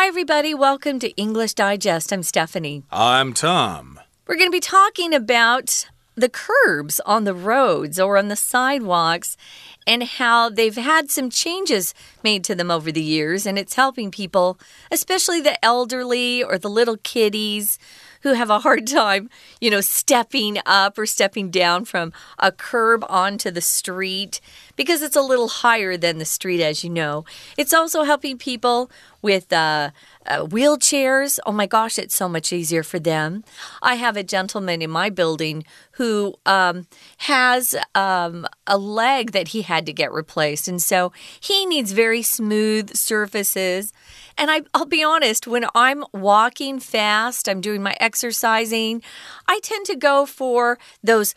Hi, everybody. Welcome to English Digest. I'm Stephanie. I'm Tom. We're going to be talking about the curbs on the roads or on the sidewalks and how they've had some changes made to them over the years, and it's helping people, especially the elderly or the little kiddies who have a hard time, you know, stepping up or stepping down from a curb onto the street because it's a little higher than the street, as you know. It's also helping people with uh, uh, wheelchairs. Oh my gosh, it's so much easier for them. I have a gentleman in my building who um, has um, a leg that he had to get replaced. And so he needs very smooth surfaces. And I, I'll be honest, when I'm walking fast, I'm doing my exercising, I tend to go for those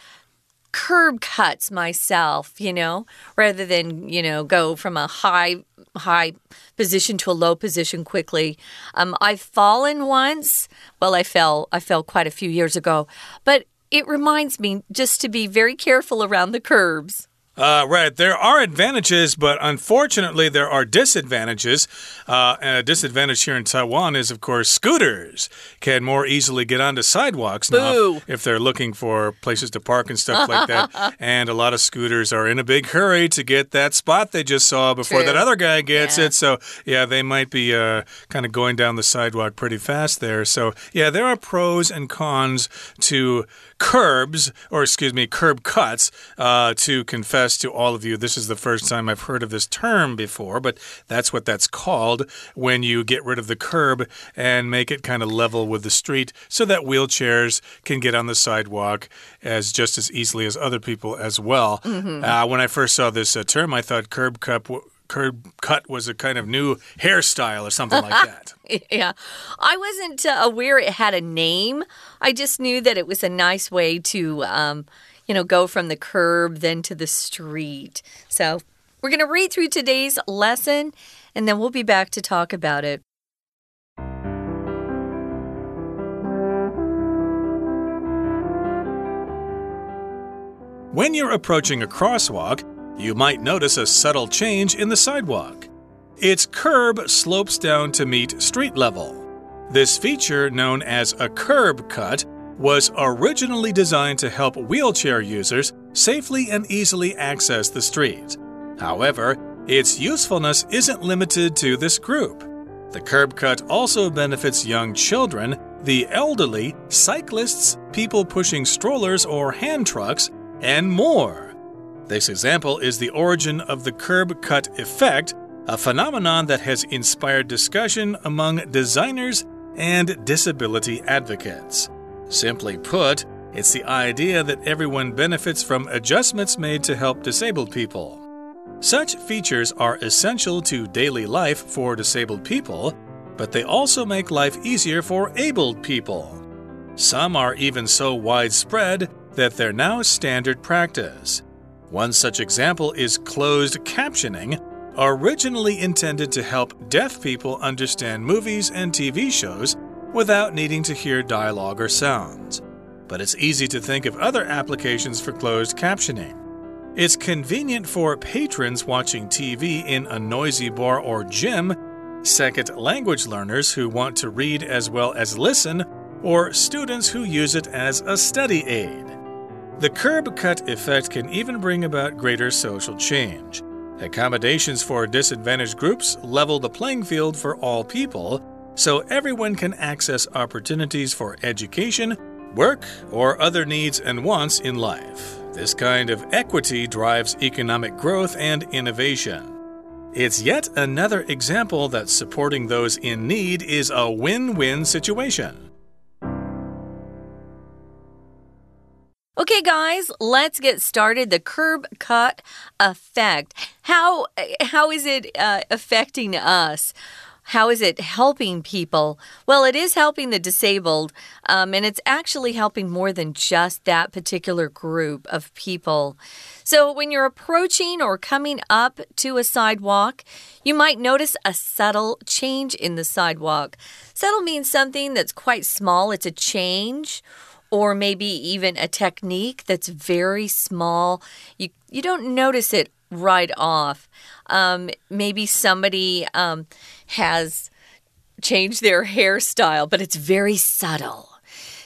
curb cuts myself, you know, rather than, you know, go from a high high position to a low position quickly. Um, I've fallen once. Well, I fell. I fell quite a few years ago, but it reminds me just to be very careful around the curbs. Uh, right. There are advantages, but unfortunately, there are disadvantages. Uh, and a disadvantage here in Taiwan is, of course, scooters can more easily get onto sidewalks Boo. now if they're looking for places to park and stuff like that. And a lot of scooters are in a big hurry to get that spot they just saw before True. that other guy gets Yeah. it. So, yeah, they might be uh, kind of going down the sidewalk pretty fast there. So, yeah, there are pros and cons to curbs, or excuse me, curb cuts, uh, to confess to all of you. This is the first time I've heard of this term before, but that's what that's called when you get rid of the curb and make it kind of level with the street so that wheelchairs can get on the sidewalk as just as easily as other people as well. Uh, when I first saw this uh, term, I thought curb cut. Curb cut was a kind of new hairstyle or something like that. Yeah. I wasn't uh, aware it had a name. I just knew that it was a nice way to, um, you know, go from the curb then to the street. So we're going to read through today's lesson and then we'll be back to talk about it. When you're approaching a crosswalk, you might notice a subtle change in the sidewalk. Its curb slopes down to meet street level. This feature, known as a curb cut, was originally designed to help wheelchair users safely and easily access the street. However, its usefulness isn't limited to this group. The curb cut also benefits young children, the elderly, cyclists, people pushing strollers or hand trucks, and more. This example is the origin of the curb cut effect, a phenomenon that has inspired discussion among designers and disability advocates. Simply put, it's the idea that everyone benefits from adjustments made to help disabled people. Such features are essential to daily life for disabled people, but they also make life easier for abled people. Some are even so widespread that they're now standard practice. One such example is closed captioning, originally intended to help deaf people understand movies and TV shows without needing to hear dialogue or sounds. But it's easy to think of other applications for closed captioning. It's convenient for patrons watching TV in a noisy bar or gym, second language learners who want to read as well as listen, or students who use it as a study aid. The curb cut effect can even bring about greater social change. Accommodations for disadvantaged groups level the playing field for all people, so everyone can access opportunities for education, work, or other needs and wants in life. This kind of equity drives economic growth and innovation. It's yet another example that supporting those in need is a win win situation. Okay, guys, let's get started. The curb cut effect. How how is it uh, affecting us? How is it helping people? Well, it is helping the disabled, um, and it's actually helping more than just that particular group of people. So, when you're approaching or coming up to a sidewalk, you might notice a subtle change in the sidewalk. Subtle means something that's quite small, it's a change or maybe even a technique that's very small. You you don't notice it right off. Um, maybe somebody um, has changed their hairstyle, but it's very subtle.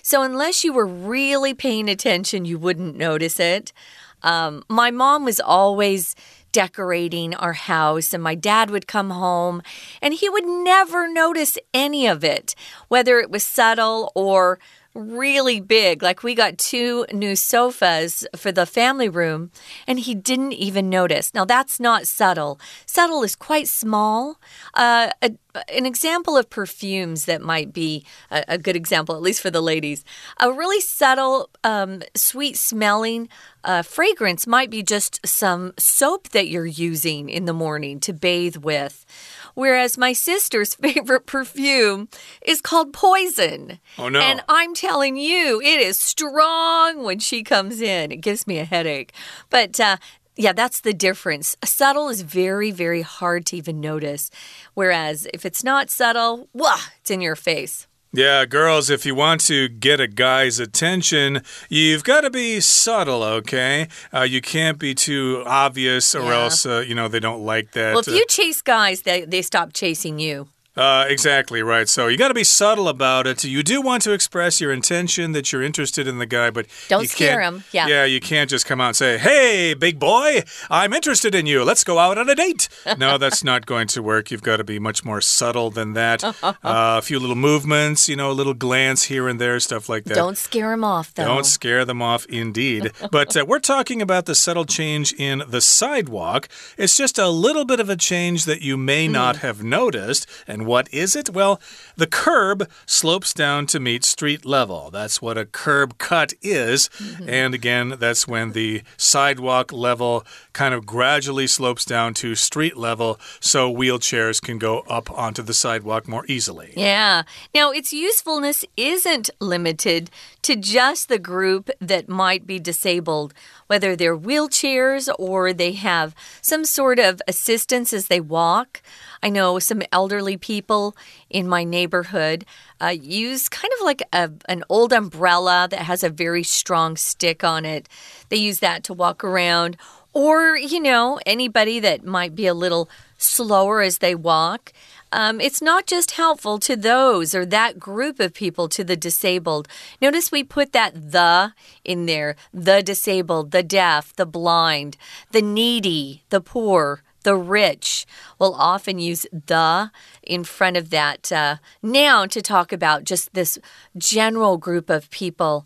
So, unless you were really paying attention, you wouldn't notice it. Um, my mom was always decorating our house, and my dad would come home and he would never notice any of it, whether it was subtle or really big. Like we got two new sofas for the family room, and he didn't even notice. Now, that's not subtle. Subtle is quite small. Uh, a, an example of perfumes that might be a, a, good example, at least for the ladies. A really subtle, um, sweet smelling uh, fragrance might be just some soap that you're using in the morning to bathe with. Whereas my sister's favorite perfume is called Poison. Oh, no. And I'm telling you, it is strong when she comes in. It gives me a headache. But, uh, yeah, that's the difference. Subtle is very, very hard to even notice. Whereas if it's not subtle, wah, it's in your face. Yeah, girls, if you want to get a guy's attention, you've got to be subtle, okay? Uh, you can't be too obvious, or yeah. else, uh, you know, they don't like that. Well, if you chase guys, they, they stop chasing you. Uh, exactly right. So you got to be subtle about it. You do want to express your intention that you're interested in the guy, but don't scare him. Yeah, yeah. You can't just come out and say, "Hey, big boy, I'm interested in you. Let's go out on a date." no, that's not going to work. You've got to be much more subtle than that. uh, a few little movements, you know, a little glance here and there, stuff like that. Don't scare them off, though. Don't scare them off, indeed. but uh, we're talking about the subtle change in the sidewalk. It's just a little bit of a change that you may mm. not have noticed, and what is it? Well, the curb slopes down to meet street level. That's what a curb cut is. Mm -hmm. And again, that's when the sidewalk level kind of gradually slopes down to street level so wheelchairs can go up onto the sidewalk more easily. Yeah. Now, its usefulness isn't limited to just the group that might be disabled, whether they're wheelchairs or they have some sort of assistance as they walk. I know some elderly people in my neighborhood uh, use kind of like a, an old umbrella that has a very strong stick on it. They use that to walk around. Or, you know, anybody that might be a little slower as they walk. Um, it's not just helpful to those or that group of people, to the disabled. Notice we put that the in there the disabled, the deaf, the blind, the needy, the poor, the rich will often use the in front of that uh, noun to talk about just this general group of people.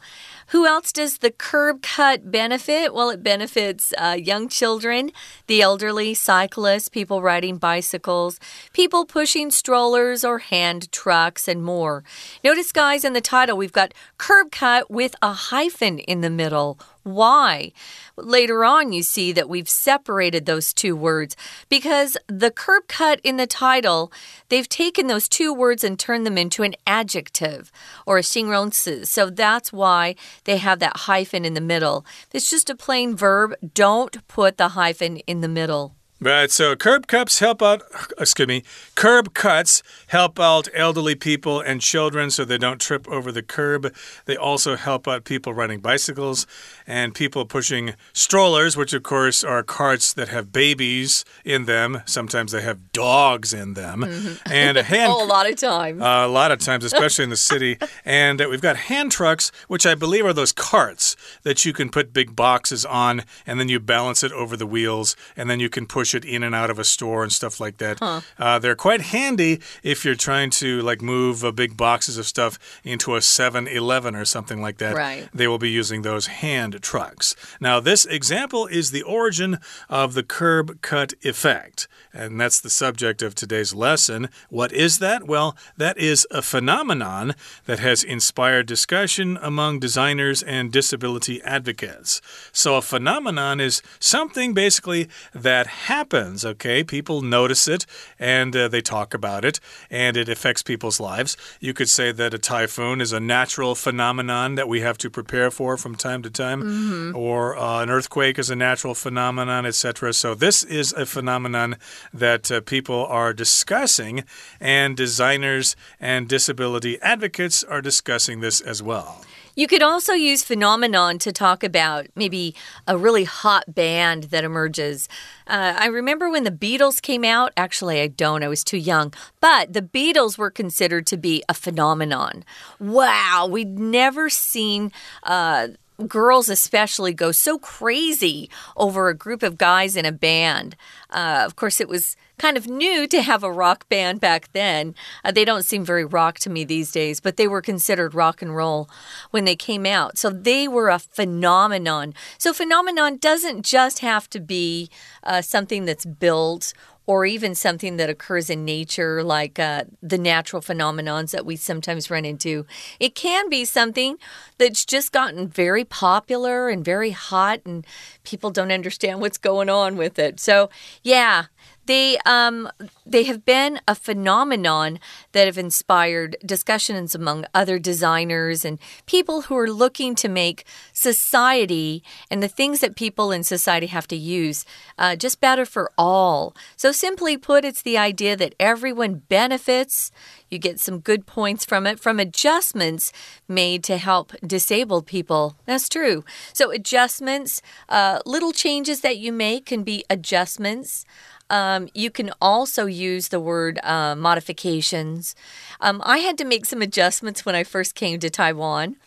Who else does the curb cut benefit? Well, it benefits uh, young children, the elderly, cyclists, people riding bicycles, people pushing strollers or hand trucks, and more. Notice, guys, in the title, we've got curb cut with a hyphen in the middle Why? Later on, you see that we've separated those two words because the curb cut in the title, they've taken those two words and turned them into an adjective or a 形容词. So that's why they have that hyphen in the middle. It's just a plain verb. Don't put the hyphen in the middle. Right, so curb cuts help out, excuse me, curb cuts help out elderly people and children so they don't trip over the curb. They also help out people riding bicycles and people pushing strollers, which of course are carts that have babies in them. Sometimes they have dogs in them. Mm -hmm. And a hand. oh, a lot of times. Uh, a lot of times, especially in the city. And uh, we've got hand trucks, which I believe are those carts that you can put big boxes on and then you balance it over the wheels and then you can push push it in and out of a store and stuff like that. Huh. Uh, they're quite handy if you're trying to like move uh, big boxes of stuff into a 7-Eleven or something like that. Right. They will be using those hand trucks. Now, this example is the origin of the curb cut effect. And that's the subject of today's lesson. What is that? Well, that is a phenomenon that has inspired discussion among designers and disability advocates. So, a phenomenon is something basically that happens, okay? People notice it and uh, they talk about it, and it affects people's lives. You could say that a typhoon is a natural phenomenon that we have to prepare for from time to time, mm -hmm. or uh, an earthquake is a natural phenomenon, etc. So, this is a phenomenon that uh, people are discussing, and designers and disability advocates are discussing this as well. You could also use phenomenon to talk about maybe a really hot band that emerges. Uh, I remember when the Beatles came out. Actually, I don't, I was too young. But the Beatles were considered to be a phenomenon. Wow, we'd never seen. Uh, girls especially go so crazy over a group of guys in a band. Uh, of course, it was kind of new to have a rock band back then. Uh, they don't seem very rock to me these days, but they were considered rock and roll when they came out. So they were a phenomenon. So, phenomenon doesn't just have to be uh, something that's built or even something that occurs in nature, like uh, the natural phenomenons that we sometimes run into. It can be something that's just gotten very popular and very hot, and people don't understand what's going on with it. So, yeah, they um, they have been a phenomenon that have inspired discussions among other designers and people who are looking to make society and the things that people in society have to use uh, just better for all. So simply put, it's the idea that everyone benefits. You get some good points from it, from adjustments made to help disabled people. That's true. So, adjustments, uh, little changes that you make can be adjustments. Um, you can also use the word uh, modifications. Um, I had to make some adjustments when I first came to Taiwan.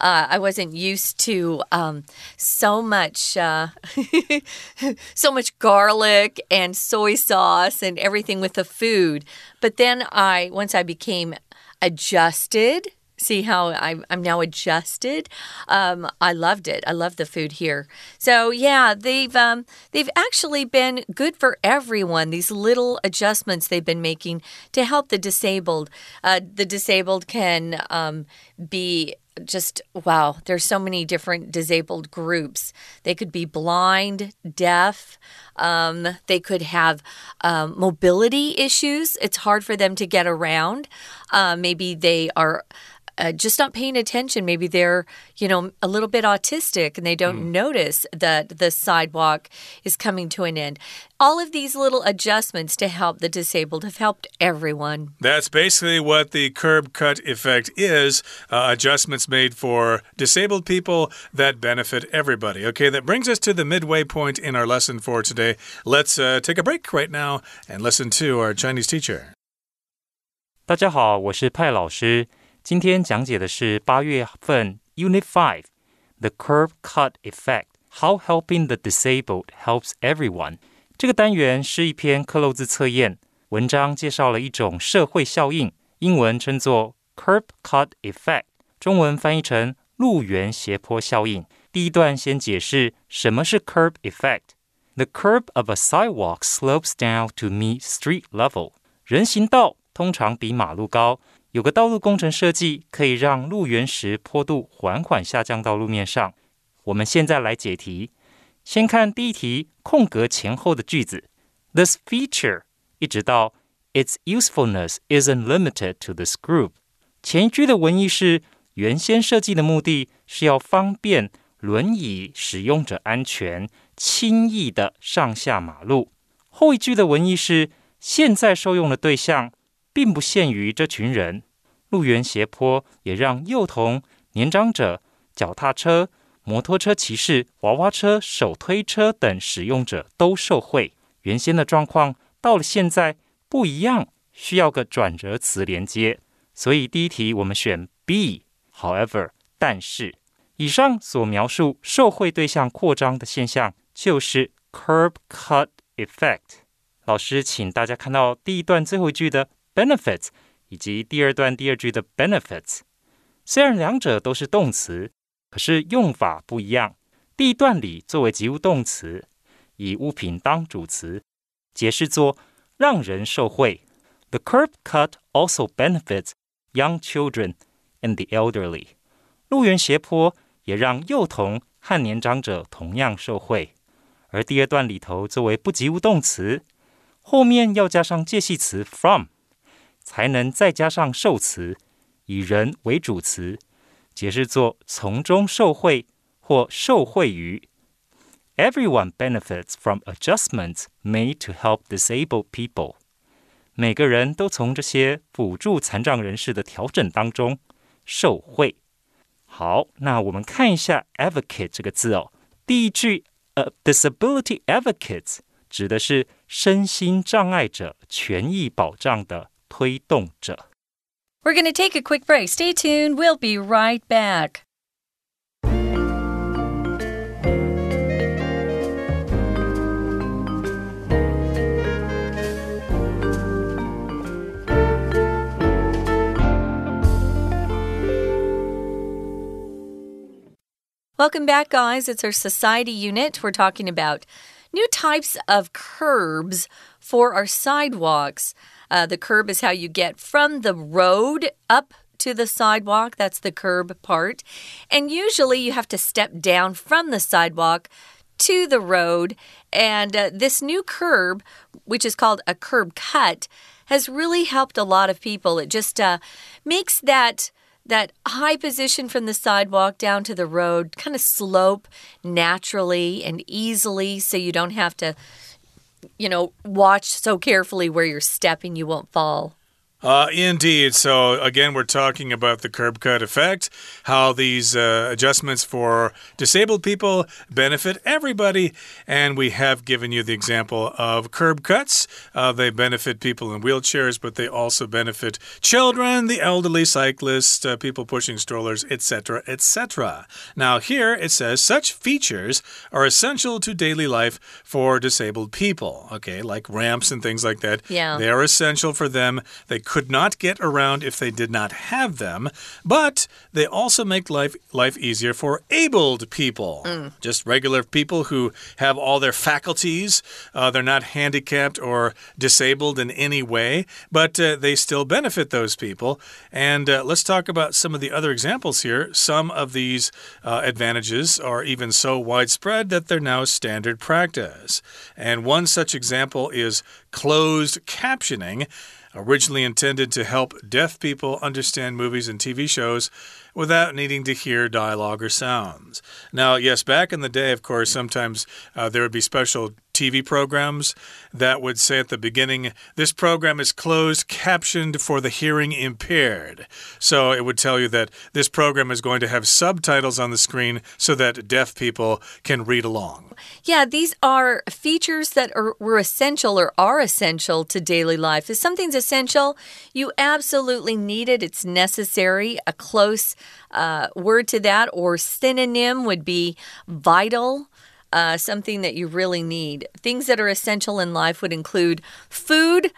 Uh, I wasn't used to um, so much, uh, so much garlic and soy sauce and everything with the food. But then I, once I became adjusted see how I'm, I'm now adjusted. Um, I loved it. I love the food here. So yeah, they've um, they've actually been good for everyone. These little adjustments they've been making to help the disabled. Uh, the disabled can um, be just wow, there's so many different disabled groups. They could be blind, deaf, um, they could have um, mobility issues. It's hard for them to get around. Uh, maybe they are uh, just not paying attention. Maybe they're, you know, a little bit autistic and they don't mm. notice that the sidewalk is coming to an end. All of these little adjustments to help the disabled have helped everyone. That's basically what the curb cut effect is uh, adjustments made for disabled people that benefit everybody. Okay, that brings us to the midway point in our lesson for today. Let's uh, take a break right now and listen to our Chinese teacher. 大家好，我是派老师。 今天讲解的是八月份 Unit Five The Curb Cut Effect How Helping the Disabled Helps Everyone 这个单元是一篇克漏兹测验文章，介绍了一种社会效应，英文称作 Curb Cut Effect，中文翻译成路缘斜坡效应。第一段先解释什么是 Curb Effect。The curb of a sidewalk slopes down to meet street level。人行道通常比马路高。有个道路工程设计可以让路缘石坡度缓缓下降到路面上。我们现在来解题。先看第一题空格前后的句子：This feature 一直到 Its usefulness isn't limited to this group。前一句的文意是原先设计的目的是要方便轮椅使用者安全、轻易的上下马路。后一句的文意是现在受用的对象。并不限于这群人，路缘斜坡也让幼童、年长者、脚踏车、摩托车骑士、娃娃车、手推车等使用者都受惠。原先的状况到了现在不一样，需要个转折词连接。所以第一题我们选 B。However，但是以上所描述受惠对象扩张的现象就是 curb cut effect。老师，请大家看到第一段最后一句的。benefits 以及第二段第二句的 benefits，虽然两者都是动词，可是用法不一样。第一段里作为及物动词，以物品当主词，解释作让人受惠。The curb cut also benefits young children and the elderly。路缘斜坡也让幼童和年长者同样受惠。而第二段里头作为不及物动词，后面要加上介系词 from。才能再加上受词，以人为主词，解释作从中受惠或受惠于。Everyone benefits from adjustments made to help disabled people。每个人都从这些辅助残障人士的调整当中受惠。好，那我们看一下 advocate 这个字哦。第一句，呃，disability advocates 指的是身心障碍者权益保障的推动者。We're going to take a quick break. Stay tuned. We'll be right back. Welcome back, guys. It's our society unit. We're talking about new types of curbs for our sidewalks. Uh, the curb is how you get from the road up to the sidewalk. That's the curb part. And usually you have to step down from the sidewalk to the road. And uh, this new curb, which is called a curb cut, has really helped a lot of people. It just uh, makes that that high position from the sidewalk down to the road kind of slope naturally and easily so you don't have to, you know, watch so carefully where you're stepping, you won't fall. Uh, indeed. So, again, we're talking about the curb cut effect, how these uh, adjustments for disabled people benefit everybody. And we have given you the example of curb cuts. Uh, they benefit people in wheelchairs, but they also benefit children, the elderly, cyclists, uh, people pushing strollers, etc., etc. Now, here it says such features are essential to daily life for disabled people. Okay, like ramps and things like that. Yeah. They are essential for them. They could not get around if they did not have them, but they also make life life easier for abled people. Mm. Just regular people who have all their faculties. Uh, they're not handicapped or disabled in any way, but uh, they still benefit those people. And uh, let's talk about some of the other examples here. Some of these uh, advantages are even so widespread that they're now standard practice. And one such example is closed captioning originally intended to help deaf people understand movies and TV shows without needing to hear dialogue or sounds. Now, yes, back in the day, of course, sometimes uh, there would be special TV programs that would say at the beginning, this program is closed captioned for the hearing impaired. So it would tell you that this program is going to have subtitles on the screen so that deaf people can read along. Yeah, these are features that are, were essential or are essential to daily life. If something's essential, you absolutely need it, it's necessary. A close uh, word to that or synonym would be vital uh, something that you really need. Things that are essential in life would include food,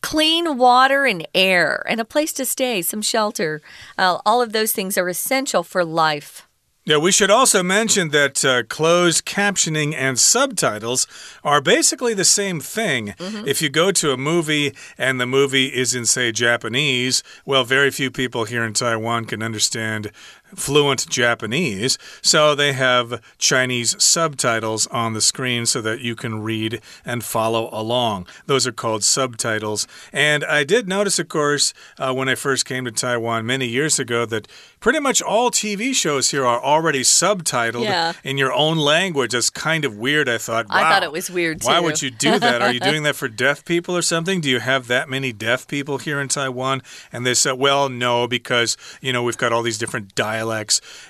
clean water and air, and a place to stay, some shelter. Uh, all of those things are essential for life. Yeah, we should also mention that uh, closed captioning and subtitles are basically the same thing. Mm -hmm. If you go to a movie and the movie is in, say, Japanese, well, very few people here in Taiwan can understand fluent Japanese, so they have Chinese subtitles on the screen so that you can read and follow along. Those are called subtitles. And I did notice, of course, uh, when I first came to Taiwan many years ago, that pretty much all TV shows here are already subtitled yeah. in your own language. That's kind of weird, I thought. Wow, I thought it was weird too. Why would you do that? Are you doing that for deaf people or something? Do you have that many deaf people here in Taiwan? And they said, well, no, because, you know, we've got all these different dialects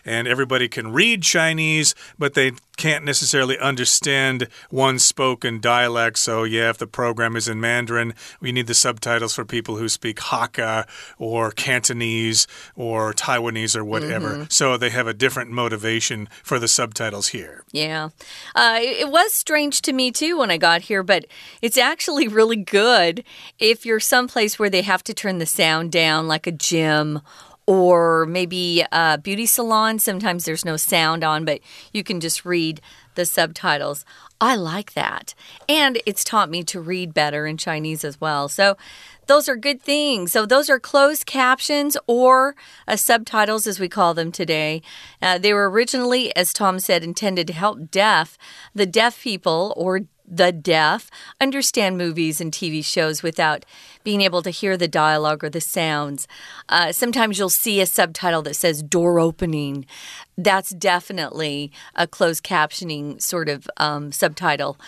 and everybody can read Chinese, but they can't necessarily understand one spoken dialect. So, yeah, if the program is in Mandarin, we need the subtitles for people who speak Hakka or Cantonese or Taiwanese or whatever. Mm -hmm. So, they have a different motivation for the subtitles here. Yeah. Uh, it was strange to me too when I got here, but it's actually really good if you're someplace where they have to turn the sound down, like a gym or maybe a beauty salon. Sometimes there's no sound on, but you can just read the subtitles. I like that. And it's taught me to read better in Chinese as well. So those are good things. So those are closed captions or uh, subtitles, as we call them today. Uh, they were originally, as Tom said, intended to help deaf, the deaf people or the deaf understand movies and TV shows without being able to hear the dialogue or the sounds. Uh, sometimes you'll see a subtitle that says door opening. That's definitely a closed captioning sort of um, subtitle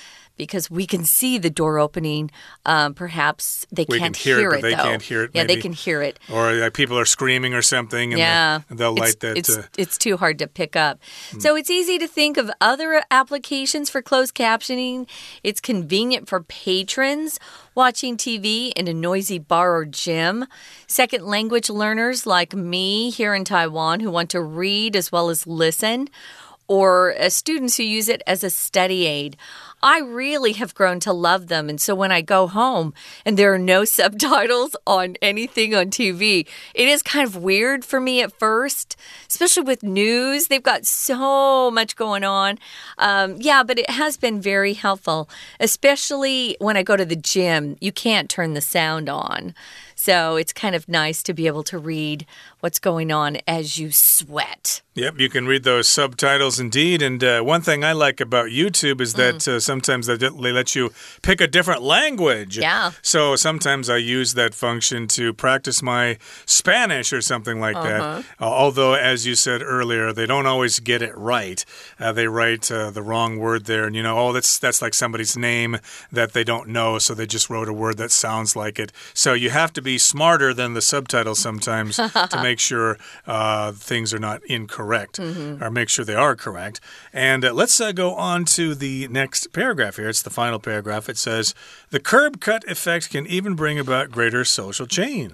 because we can see the door opening. Um, perhaps they We can't can hear it, but they though. can't hear it, Yeah, they can hear it. Or like, people are screaming or something, and Yeah, they'll, they'll it's, light that. It's, uh, it's too hard to pick up. So it's easy to think of other applications for closed captioning. It's convenient for patrons watching TV in a noisy bar or gym. Second language learners like me here in Taiwan who want to read as well as listen. Or uh, students who use it as a study aid. I really have grown to love them. And so when I go home and there are no subtitles on anything on TV, it is kind of weird for me at first, especially with news. They've got so much going on. Um, yeah, but it has been very helpful, especially when I go to the gym. You can't turn the sound on. So it's kind of nice to be able to read what's going on as you sweat. Yep, you can read those subtitles indeed. And uh, one thing I like about YouTube is that Mm. uh, sometimes they, they let you pick a different language. Yeah. So sometimes I use that function to practice my Spanish or something like Uh-huh. that. Uh, although, as you said earlier, they don't always get it right. Uh, they write uh, the wrong word there, and you know, oh, that's that's like somebody's name that they don't know, so they just wrote a word that sounds like it. So you have to be smarter than the subtitles sometimes to make sure uh, things are not incorrect or make sure they are correct. And uh, let's uh, go on to the next paragraph here. It's the final paragraph. It says, The curb cut effect can even bring about greater social change.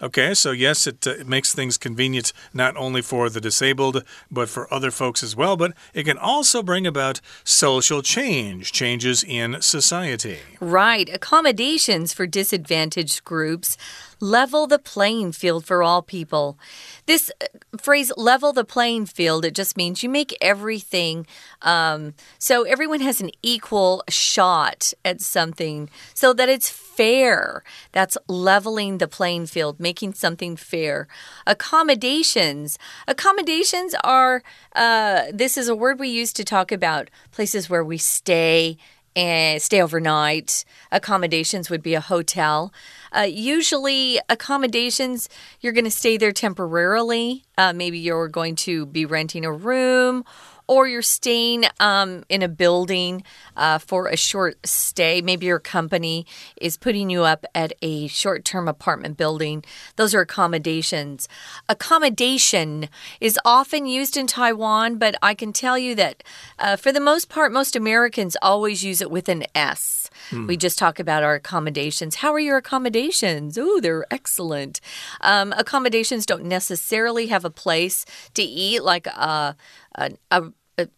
Okay, so yes, it, uh, it makes things convenient not only for the disabled, but for other folks as well. But it can also bring about social change, changes in society. Right. Accommodations for disadvantaged groups level the playing field for all people. This uh, phrase, level the playing field, it just means you make everything um, so everyone has an equal shot at something so that it's fair. That's leveling the playing field, making something fair. Accommodations. Accommodations are, uh, this is a word we use to talk about places where we stay and stay overnight. Accommodations would be a hotel. Uh, usually, accommodations, you're going to stay there temporarily. Uh, maybe you're going to be renting a room or you're staying um, in a building uh, for a short stay. Maybe your company is putting you up at a short term apartment building. Those are accommodations. Accommodation is often used in Taiwan, but I can tell you that uh, for the most part, most Americans always use it with an S. We just talk about our accommodations. How are your accommodations? Oh, they're excellent. Um, accommodations don't necessarily have a place to eat, like a, a, a a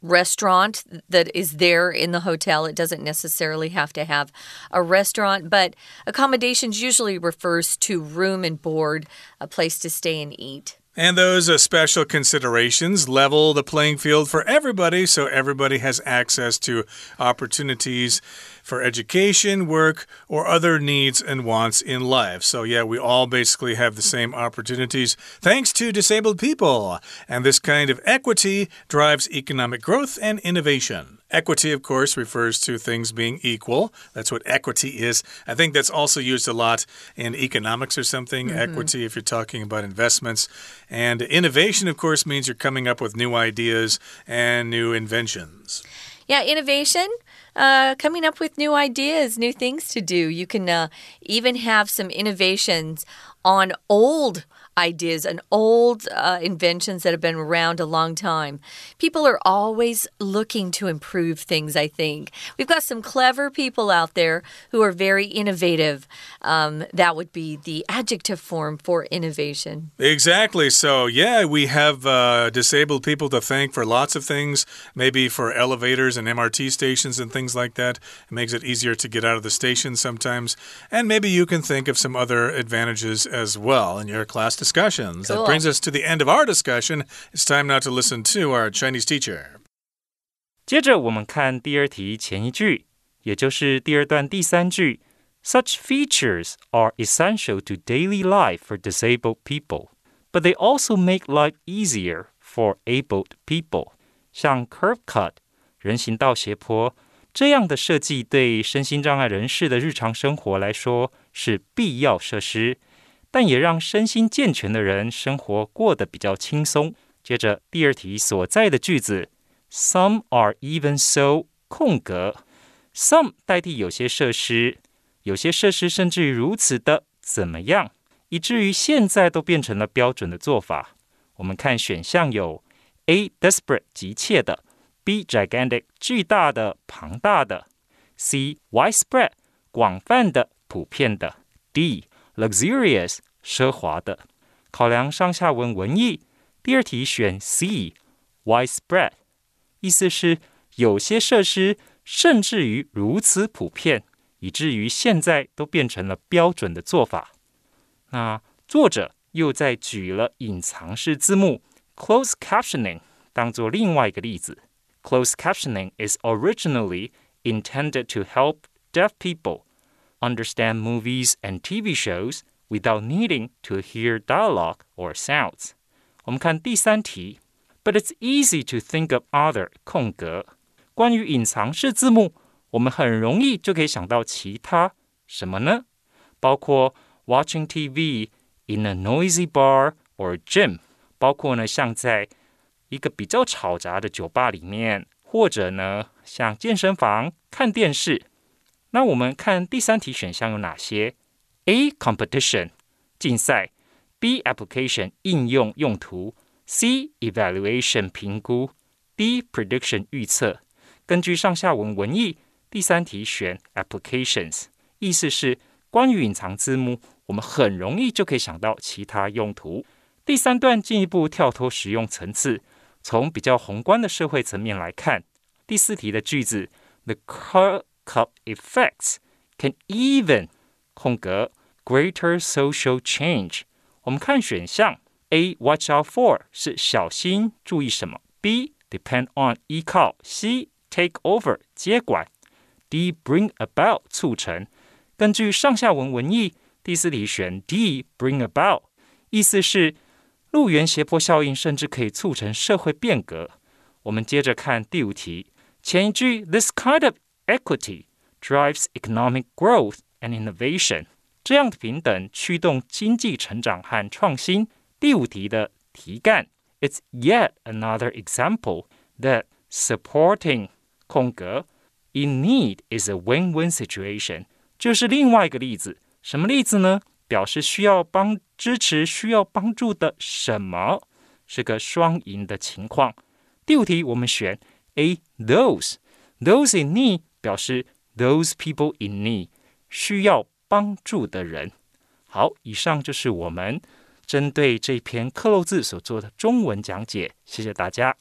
restaurant that is there in the hotel. It doesn't necessarily have to have a restaurant, but accommodations usually refers to room and board, a place to stay and eat. And those uh, special considerations level the playing field for everybody so everybody has access to opportunities for education, work, or other needs and wants in life. So, yeah, we all basically have the same opportunities thanks to disabled people. And this kind of equity drives economic growth and innovation. Equity, of course, refers to things being equal. That's what equity is. I think that's also used a lot in economics or something. Equity, if you're talking about investments. And innovation, of course, means you're coming up with new ideas and new inventions. Yeah, innovation, uh, coming up with new ideas, new things to do. You can uh, even have some innovations on old ideas and old uh, inventions that have been around a long time. People are always looking to improve things, I think. We've got some clever people out there who are very innovative. Um, that would be the adjective form for innovation. Exactly. So, yeah, we have uh, disabled people to thank for lots of things, maybe for elevators and MRT stations and things like that. It makes it easier to get out of the station sometimes. And maybe you can think of some other advantages as well in your class discussions. That Cool. brings us to the end of our discussion. It's time now to listen to our Chinese teacher. 接着我们看第二题前一句，也就是第二段第三句。Such features are essential to daily life for disabled people, but they also make life easier for abled people. 像 curb cut 人行道斜坡这样的设计，对身心障碍人士的日常生活来说是必要设施， 但也让身心健全的人生活过得比较轻松。接着第二题所在的句子。Some are even so 空格 some 代替有些设施，有些设施甚至于如此的怎么样，以至于现在都变成了标准的做法。我们看选项有 A desperate 急切的，B gigantic 巨大的、庞大的，C widespread 广泛的、普遍的，D luxurious 奢华的。考量上下文文意，第二题选 C widespread，意思是有些设施。甚至于如此普遍，以至于现在都变成了标准的做法。那作者又在举了隐藏式字幕 （closed captioning） 当做另外一个例子。Closed captioning is originally intended to help deaf people understand movies and TV shows without needing to hear dialogue or sounds。我们看第三题，But it's easy to think of other 空格。关于隐藏式字幕，我们很容易就可以想到其他什么呢？包括 watching TV in a noisy bar or gym，包括呢像在一个比较吵杂的酒吧里面，或者呢像健身房看电视。 那我们看第三题选项有哪些？A competition 竞赛，B application 应用用途，C evaluation 评估，D prediction 预测。根据上下文文意，第三题选 applications，意思是关于隐藏字幕，我们很容易就可以想到其他用途。第三段进一步跳脱使用层次，从比较宏观的社会层面来看，第四题的句子 The curve cut effects can even 空格 greater social change。我们看选项 A watch out for 是小心注意什么，B depend on 依靠，C take over 接管，D bring about 促成。根据上下文文意，第四题选 D bring about，意思是路缘斜坡效应甚至可以促成社会变革。我们接着看第五题，前一句 This kind of equity drives economic growth and innovation，这样的平等驱动经济成长和创新。第五题的题干，It's yet another example that supporting 空格，in need is a win-win situation，就是另外一个例子。什么例子呢？表示需要帮支持、需要帮助的什么，是个双赢的情况。第五题我们选 A，those，those in need 表示 those people in need 需要帮助的人。好，以上就是我们针对这篇克漏字所做的中文讲解。谢谢大家。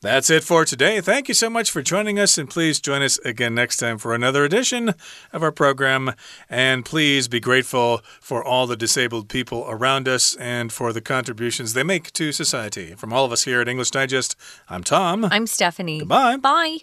That's it for today. Thank you so much for joining us, and please join us again next time for another edition of our program. And please be grateful for all the disabled people around us and for the contributions they make to society. From all of us here at English Digest, I'm Tom. I'm Stephanie. Goodbye. Bye.